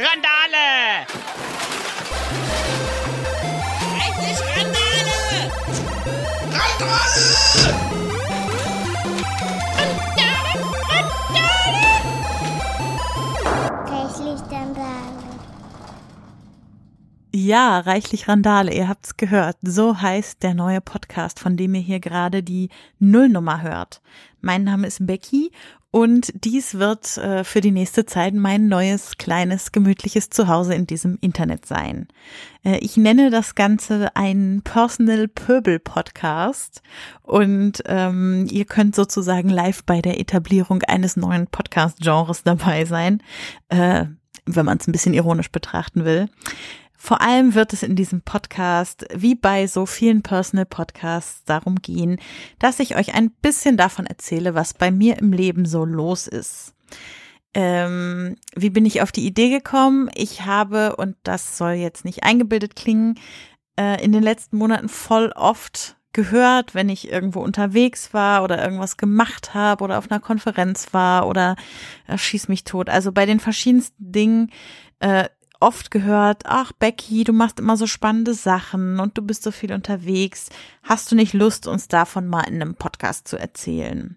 Randale! Reichlich Randale! Reichlich Randale. Ja, reichlich Randale, ihr habt's gehört. So heißt der neue Podcast, von dem ihr hier gerade die Nullnummer hört. Mein Name ist Becky und dies wird äh, für die nächste Zeit mein neues, kleines, gemütliches Zuhause in diesem Internet sein. Äh, ich nenne das Ganze einen Personal Pöbel Podcast und ähm, ihr könnt sozusagen live bei der Etablierung eines neuen Podcast-Genres dabei sein, äh, wenn man es ein bisschen ironisch betrachten will. Vor allem wird es in diesem Podcast, wie bei so vielen Personal Podcasts, darum gehen, dass ich euch ein bisschen davon erzähle, was bei mir im Leben so los ist. Ähm, wie bin ich auf die Idee gekommen? Ich habe, und das soll jetzt nicht eingebildet klingen, äh, in den letzten Monaten voll oft gehört, wenn ich irgendwo unterwegs war oder irgendwas gemacht habe oder auf einer Konferenz war oder äh, schieß mich tot. Also bei den verschiedensten Dingen äh, oft gehört, ach Becky, du machst immer so spannende Sachen und du bist so viel unterwegs. Hast du nicht Lust, uns davon mal in einem Podcast zu erzählen?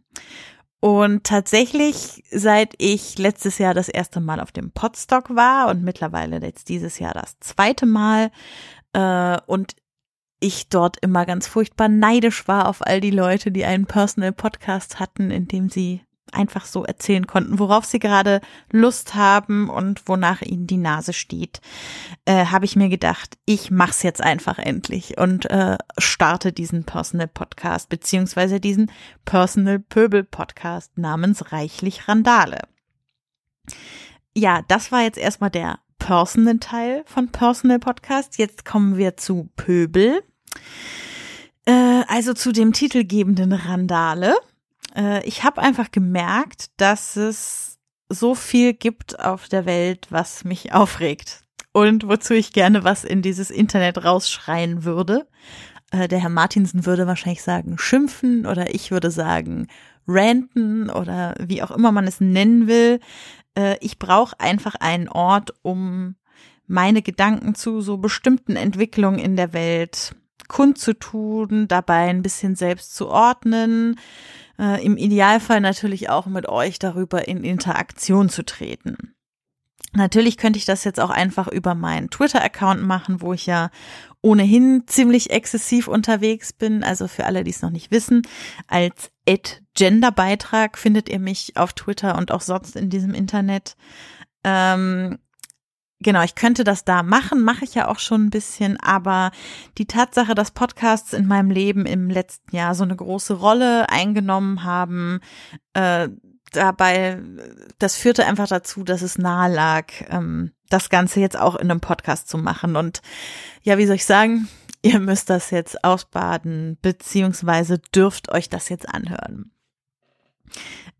Und tatsächlich, seit ich letztes Jahr das erste Mal auf dem Podstock war und mittlerweile jetzt dieses Jahr das zweite Mal äh, und ich dort immer ganz furchtbar neidisch war auf all die Leute, die einen Personal Podcast hatten, in dem sie einfach so erzählen konnten, worauf sie gerade Lust haben und wonach ihnen die Nase steht, äh, habe ich mir gedacht, ich mach's jetzt einfach endlich und äh, starte diesen Personal Podcast beziehungsweise diesen Personal Pöbel Podcast namens Reichlich Randale. Ja, das war jetzt erstmal der Personal Teil von Personal Podcast. Jetzt kommen wir zu Pöbel. Äh, also zu dem titelgebenden Randale. Äh, ich habe einfach gemerkt, dass es so viel gibt auf der Welt, was mich aufregt und wozu ich gerne was in dieses Internet rausschreien würde. Äh, der Herr Martinsen würde wahrscheinlich sagen schimpfen oder ich würde sagen ranten oder wie auch immer man es nennen will. Äh, ich brauche einfach einen Ort, um meine Gedanken zu so bestimmten Entwicklungen in der Welt kundzutun, dabei ein bisschen selbst zu ordnen, äh, im Idealfall natürlich auch mit euch darüber in Interaktion zu treten. Natürlich könnte ich das jetzt auch einfach über meinen Twitter-Account machen, wo ich ja ohnehin ziemlich exzessiv unterwegs bin. Also für alle, die es noch nicht wissen, als Genderbeitrag findet ihr mich auf Twitter und auch sonst in diesem Internet. Ähm, Genau, ich könnte das da machen, mache ich ja auch schon ein bisschen, aber die Tatsache, dass Podcasts in meinem Leben im letzten Jahr so eine große Rolle eingenommen haben, äh, dabei, das führte einfach dazu, dass es nahe lag, ähm, das Ganze jetzt auch in einem Podcast zu machen. Und ja, wie soll ich sagen, ihr müsst das jetzt ausbaden, beziehungsweise dürft euch das jetzt anhören.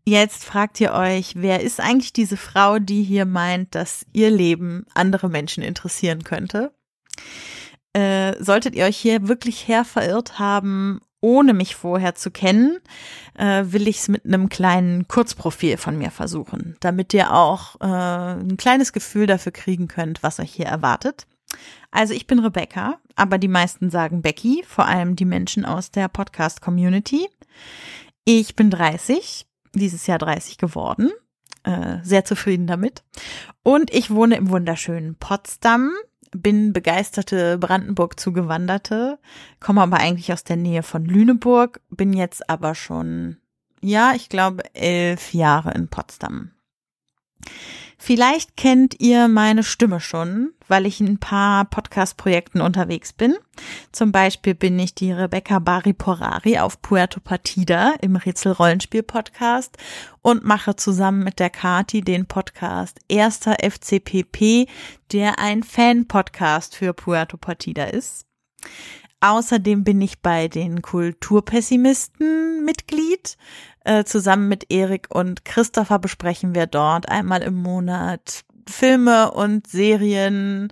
Jetzt fragt ihr euch, wer ist eigentlich diese Frau, die hier meint, dass ihr Leben andere Menschen interessieren könnte? Äh, solltet ihr euch hier wirklich her verirrt haben, ohne mich vorher zu kennen, äh, will ich es mit einem kleinen Kurzprofil von mir versuchen, damit ihr auch äh, ein kleines Gefühl dafür kriegen könnt, was euch hier erwartet. Also ich bin Rebecca, aber die meisten sagen Becky, vor allem die Menschen aus der Podcast-Community. Ich bin 30, dieses Jahr 30 geworden. Äh, sehr zufrieden damit. Und ich wohne im wunderschönen Potsdam, bin begeisterte Brandenburg zugewanderte, komme aber eigentlich aus der Nähe von Lüneburg, bin jetzt aber schon, ja, ich glaube, elf Jahre in Potsdam. Vielleicht kennt ihr meine Stimme schon, weil ich in ein paar Podcast-Projekten unterwegs bin. Zum Beispiel bin ich die Rebecca Bari Porari auf Puerto Partida im Rätsel-Rollenspiel-Podcast und mache zusammen mit der Kati den Podcast Erster FCPP, der ein Fan-Podcast für Puerto Partida ist. Außerdem bin ich bei den Kulturpessimisten Mitglied. Äh, zusammen mit Erik und Christopher besprechen wir dort einmal im Monat Filme und Serien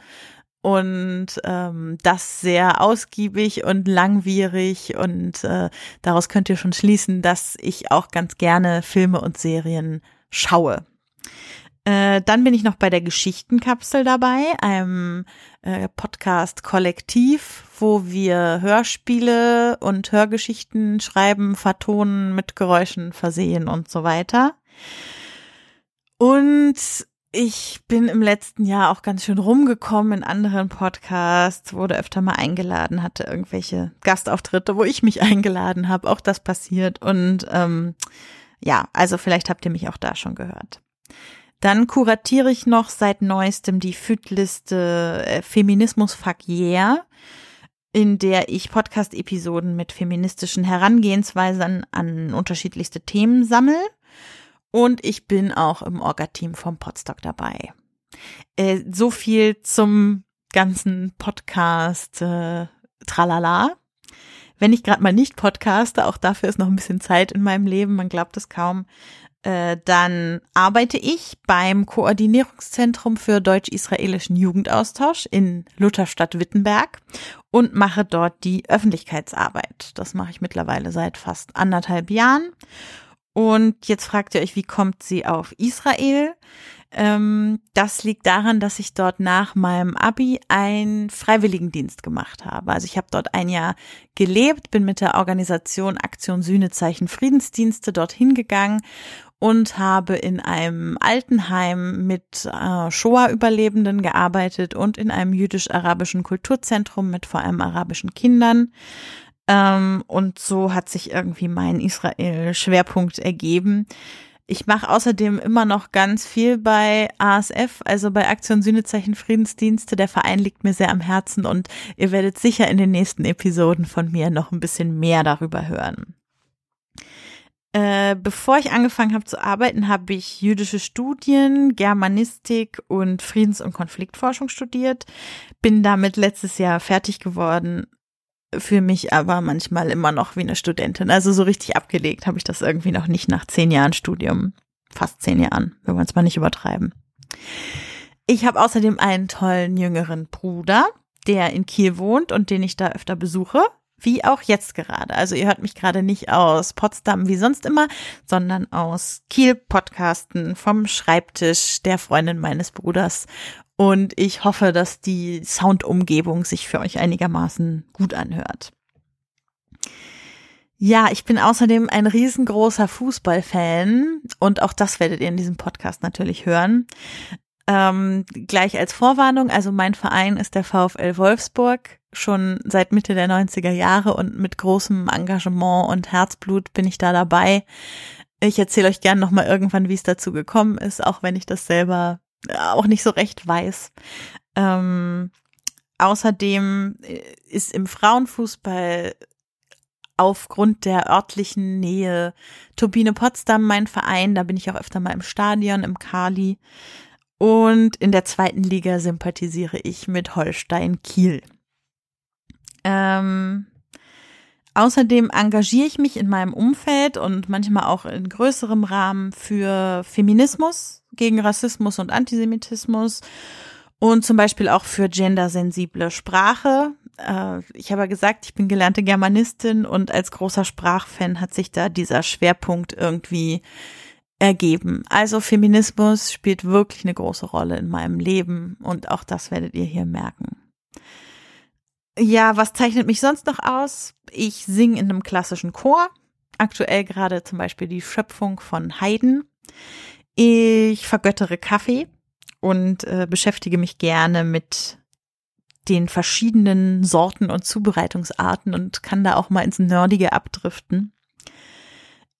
und ähm, das sehr ausgiebig und langwierig und äh, daraus könnt ihr schon schließen, dass ich auch ganz gerne Filme und Serien schaue. Äh, dann bin ich noch bei der Geschichtenkapsel dabei, einem äh, Podcast-Kollektiv, wo wir Hörspiele und Hörgeschichten schreiben, vertonen, mit Geräuschen versehen und so weiter. Und ich bin im letzten Jahr auch ganz schön rumgekommen in anderen Podcasts, wurde öfter mal eingeladen, hatte irgendwelche Gastauftritte, wo ich mich eingeladen habe. Auch das passiert. Und ähm, ja, also vielleicht habt ihr mich auch da schon gehört. Dann kuratiere ich noch seit neuestem die FÜD-Liste äh, Feminismus Fuck Yeah, in der ich Podcast-Episoden mit feministischen Herangehensweisen an unterschiedlichste Themen sammle und ich bin auch im Orga-Team vom Podstock dabei. Äh, so viel zum ganzen Podcast äh, Tralala. Wenn ich gerade mal nicht podcaste, auch dafür ist noch ein bisschen Zeit in meinem Leben, man glaubt es kaum, äh, dann arbeite ich beim Koordinierungszentrum für deutsch-israelischen Jugendaustausch in Lutherstadt Wittenberg und mache dort die Öffentlichkeitsarbeit. Das mache ich mittlerweile seit fast anderthalb Jahren und jetzt fragt ihr euch, wie kommt sie auf Israel? Ähm, das liegt daran, dass ich dort nach meinem Abi einen Freiwilligendienst gemacht habe. Also ich habe dort ein Jahr gelebt, bin mit der Organisation Aktion Sühnezeichen Friedensdienste dorthin gegangen und habe in einem Altenheim mit äh, Shoah-Überlebenden gearbeitet und in einem jüdisch-arabischen Kulturzentrum mit vor allem arabischen Kindern. Ähm, und so hat sich irgendwie mein Israel-Schwerpunkt ergeben. Ich mache außerdem immer noch ganz viel bei ASF, also bei Aktion Sühnezeichen Friedensdienste. Der Verein liegt mir sehr am Herzen und ihr werdet sicher in den nächsten Episoden von mir noch ein bisschen mehr darüber hören. Äh, bevor ich angefangen habe zu arbeiten, habe ich jüdische Studien, Germanistik und Friedens- und Konfliktforschung studiert. Bin damit letztes Jahr fertig geworden fühle mich aber manchmal immer noch wie eine Studentin. Also so richtig abgelegt habe ich das irgendwie noch nicht nach zehn Jahren Studium. Fast zehn Jahren, wenn wir es mal nicht übertreiben. Ich habe außerdem einen tollen jüngeren Bruder, der in Kiel wohnt und den ich da öfter besuche, wie auch jetzt gerade. Also ihr hört mich gerade nicht aus Potsdam wie sonst immer, sondern aus Kiel Podcasten vom Schreibtisch der Freundin meines Bruders und ich hoffe, dass die Soundumgebung sich für euch einigermaßen gut anhört. Ja, ich bin außerdem ein riesengroßer Fußballfan und auch das werdet ihr in diesem Podcast natürlich hören. Ähm, gleich als Vorwarnung, also mein Verein ist der VfL Wolfsburg schon seit Mitte der 90er Jahre und mit großem Engagement und Herzblut bin ich da dabei. Ich erzähle euch gern nochmal irgendwann, wie es dazu gekommen ist, auch wenn ich das selber auch nicht so recht weiß. Ähm, außerdem äh, ist im Frauenfußball aufgrund der örtlichen Nähe Turbine Potsdam mein Verein. Da bin ich auch öfter mal im Stadion, im Kali. Und in der zweiten Liga sympathisiere ich mit Holstein Kiel. Ähm, außerdem engagiere ich mich in meinem Umfeld und manchmal auch in größerem Rahmen für Feminismus gegen Rassismus und Antisemitismus und zum Beispiel auch für gendersensible Sprache. Äh, ich habe gesagt, ich bin gelernte Germanistin und als großer Sprachfan hat sich da dieser Schwerpunkt irgendwie ergeben. Also Feminismus spielt wirklich eine große Rolle in meinem Leben und auch das werdet ihr hier merken. Ja, was zeichnet mich sonst noch aus? Ich singe in einem klassischen Chor. Aktuell gerade zum Beispiel die Schöpfung von Haydn. Ich vergöttere Kaffee und äh, beschäftige mich gerne mit den verschiedenen Sorten und Zubereitungsarten und kann da auch mal ins Nerdige abdriften.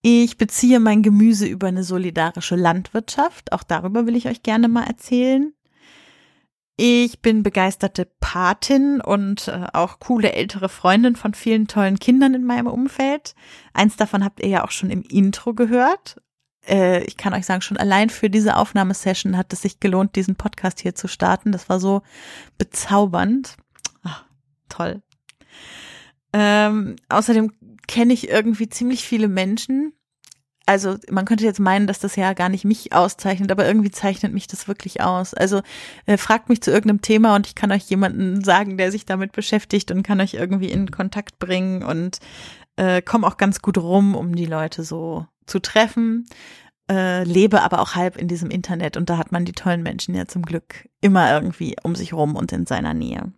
Ich beziehe mein Gemüse über eine solidarische Landwirtschaft. Auch darüber will ich euch gerne mal erzählen. Ich bin begeisterte Patin und äh, auch coole ältere Freundin von vielen tollen Kindern in meinem Umfeld. Eins davon habt ihr ja auch schon im Intro gehört äh, ich kann euch sagen, schon allein für diese Aufnahmesession hat es sich gelohnt, diesen Podcast hier zu starten. Das war so bezaubernd. Ach, toll. Ähm, außerdem kenne ich irgendwie ziemlich viele Menschen. Also man könnte jetzt meinen, dass das ja gar nicht mich auszeichnet, aber irgendwie zeichnet mich das wirklich aus. Also äh, fragt mich zu irgendeinem Thema und ich kann euch jemanden sagen, der sich damit beschäftigt und kann euch irgendwie in Kontakt bringen und äh, komme auch ganz gut rum, um die Leute so zu treffen. äh, lebe aber auch halb in diesem Internet und da hat man die tollen Menschen ja zum Glück immer irgendwie um sich rum und in seiner Nähe.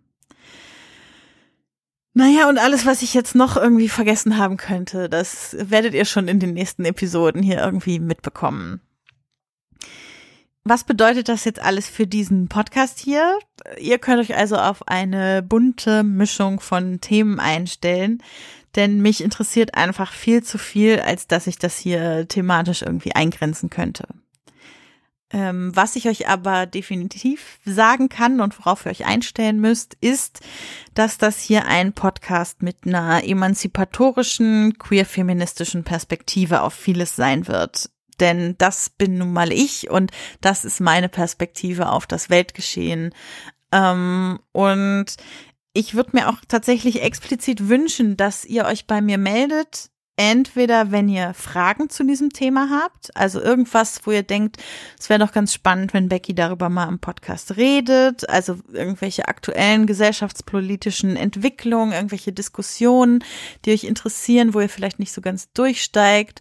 Naja, und alles, was ich jetzt noch irgendwie vergessen haben könnte, das werdet ihr schon in den nächsten Episoden hier irgendwie mitbekommen. Was bedeutet das jetzt alles für diesen Podcast hier? Ihr könnt euch also auf eine bunte Mischung von Themen einstellen, denn mich interessiert einfach viel zu viel, als dass ich das hier thematisch irgendwie eingrenzen könnte. Ähm, was ich euch aber definitiv sagen kann und worauf ihr euch einstellen müsst, ist, dass das hier ein Podcast mit einer emanzipatorischen, queer-feministischen Perspektive auf vieles sein wird. Denn das bin nun mal ich und das ist meine Perspektive auf das Weltgeschehen. Ähm, und ich würde mir auch tatsächlich explizit wünschen, dass ihr euch bei mir meldet, entweder wenn ihr Fragen zu diesem Thema habt, also irgendwas, wo ihr denkt, es wäre doch ganz spannend, wenn Becky darüber mal im Podcast redet, also irgendwelche aktuellen gesellschaftspolitischen Entwicklungen, irgendwelche Diskussionen, die euch interessieren, wo ihr vielleicht nicht so ganz durchsteigt,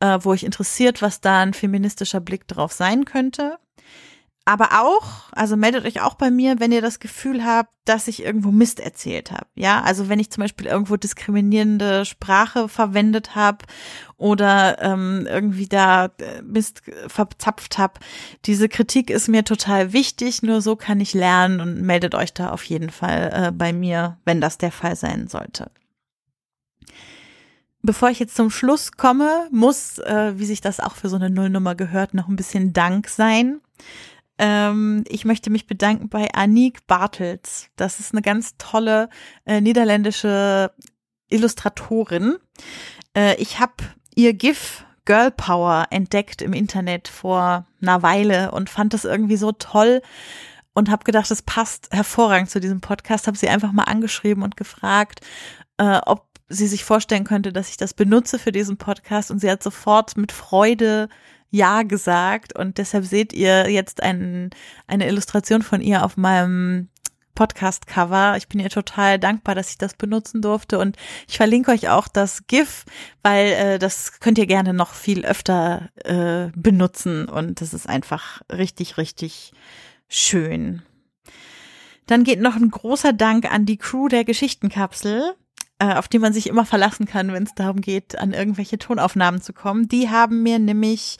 äh, wo euch interessiert, was da ein feministischer Blick drauf sein könnte aber auch, also meldet euch auch bei mir, wenn ihr das Gefühl habt, dass ich irgendwo Mist erzählt habe. Ja, also wenn ich zum Beispiel irgendwo diskriminierende Sprache verwendet habe oder ähm, irgendwie da äh, Mist verzapft habe. Diese Kritik ist mir total wichtig, nur so kann ich lernen und meldet euch da auf jeden Fall äh, bei mir, wenn das der Fall sein sollte. Bevor ich jetzt zum Schluss komme, muss, äh, wie sich das auch für so eine Nullnummer gehört, noch ein bisschen Dank sein. Ähm, ich möchte mich bedanken bei Aniek Bartels. Das ist eine ganz tolle äh, niederländische Illustratorin. Äh, ich habe ihr GIF Girl Power entdeckt im Internet vor einer Weile und fand das irgendwie so toll und habe gedacht, es passt hervorragend zu diesem Podcast. Habe sie einfach mal angeschrieben und gefragt, äh, ob sie sich vorstellen könnte, dass ich das benutze für diesen Podcast und sie hat sofort mit Freude ja gesagt und deshalb seht ihr jetzt ein, eine Illustration von ihr auf meinem Podcast-Cover. Ich bin ihr total dankbar, dass ich das benutzen durfte und ich verlinke euch auch das GIF, weil äh, das könnt ihr gerne noch viel öfter äh, benutzen und das ist einfach richtig, richtig schön. Dann geht noch ein großer Dank an die Crew der Geschichtenkapsel auf die man sich immer verlassen kann, wenn es darum geht, an irgendwelche Tonaufnahmen zu kommen. Die haben mir nämlich,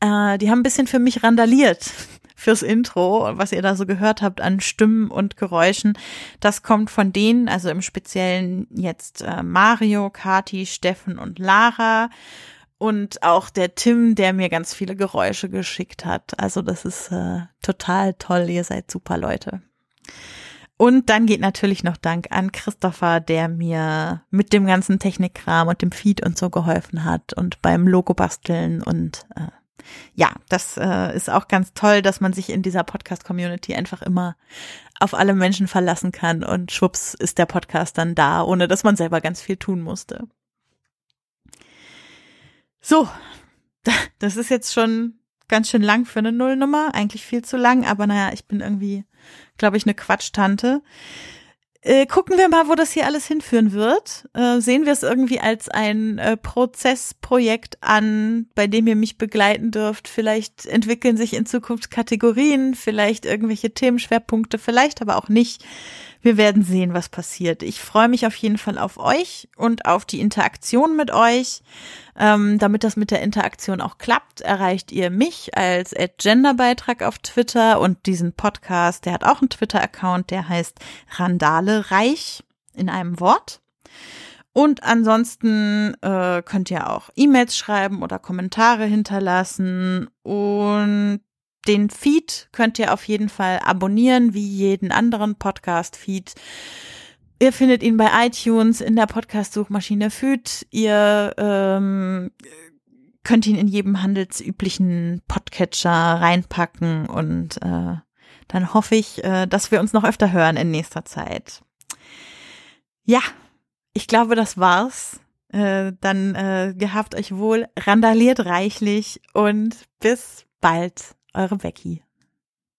äh, die haben ein bisschen für mich randaliert fürs Intro, was ihr da so gehört habt an Stimmen und Geräuschen. Das kommt von denen, also im Speziellen jetzt äh, Mario, Kati, Steffen und Lara und auch der Tim, der mir ganz viele Geräusche geschickt hat. Also das ist äh, total toll. Ihr seid super Leute. Und dann geht natürlich noch Dank an Christopher, der mir mit dem ganzen Technikkram und dem Feed und so geholfen hat und beim Logo basteln und äh, ja, das äh, ist auch ganz toll, dass man sich in dieser Podcast-Community einfach immer auf alle Menschen verlassen kann und schwupps ist der Podcast dann da, ohne dass man selber ganz viel tun musste. So, das ist jetzt schon ganz schön lang für eine Nullnummer, eigentlich viel zu lang, aber naja, ich bin irgendwie glaube ich, eine Quatschtante. Äh, gucken wir mal, wo das hier alles hinführen wird. Äh, sehen wir es irgendwie als ein äh, Prozessprojekt an, bei dem ihr mich begleiten dürft. Vielleicht entwickeln sich in Zukunft Kategorien, vielleicht irgendwelche Themenschwerpunkte, vielleicht aber auch nicht. Wir werden sehen, was passiert. Ich freue mich auf jeden Fall auf euch und auf die Interaktion mit euch. Ähm, damit das mit der Interaktion auch klappt, erreicht ihr mich als Genderbeitrag auf Twitter und diesen Podcast, der hat auch einen Twitter-Account, der heißt Randale Reich in einem Wort. Und ansonsten äh, könnt ihr auch E-Mails schreiben oder Kommentare hinterlassen. Und den Feed könnt ihr auf jeden Fall abonnieren, wie jeden anderen Podcast-Feed. Ihr findet ihn bei iTunes in der Podcast-Suchmaschine Feed. Ihr ähm, könnt ihn in jedem handelsüblichen Podcatcher reinpacken und äh, dann hoffe ich, äh, dass wir uns noch öfter hören in nächster Zeit. Ja, ich glaube, das war's. Äh, dann äh, gehabt euch wohl, randaliert reichlich und bis bald. Eure Becky.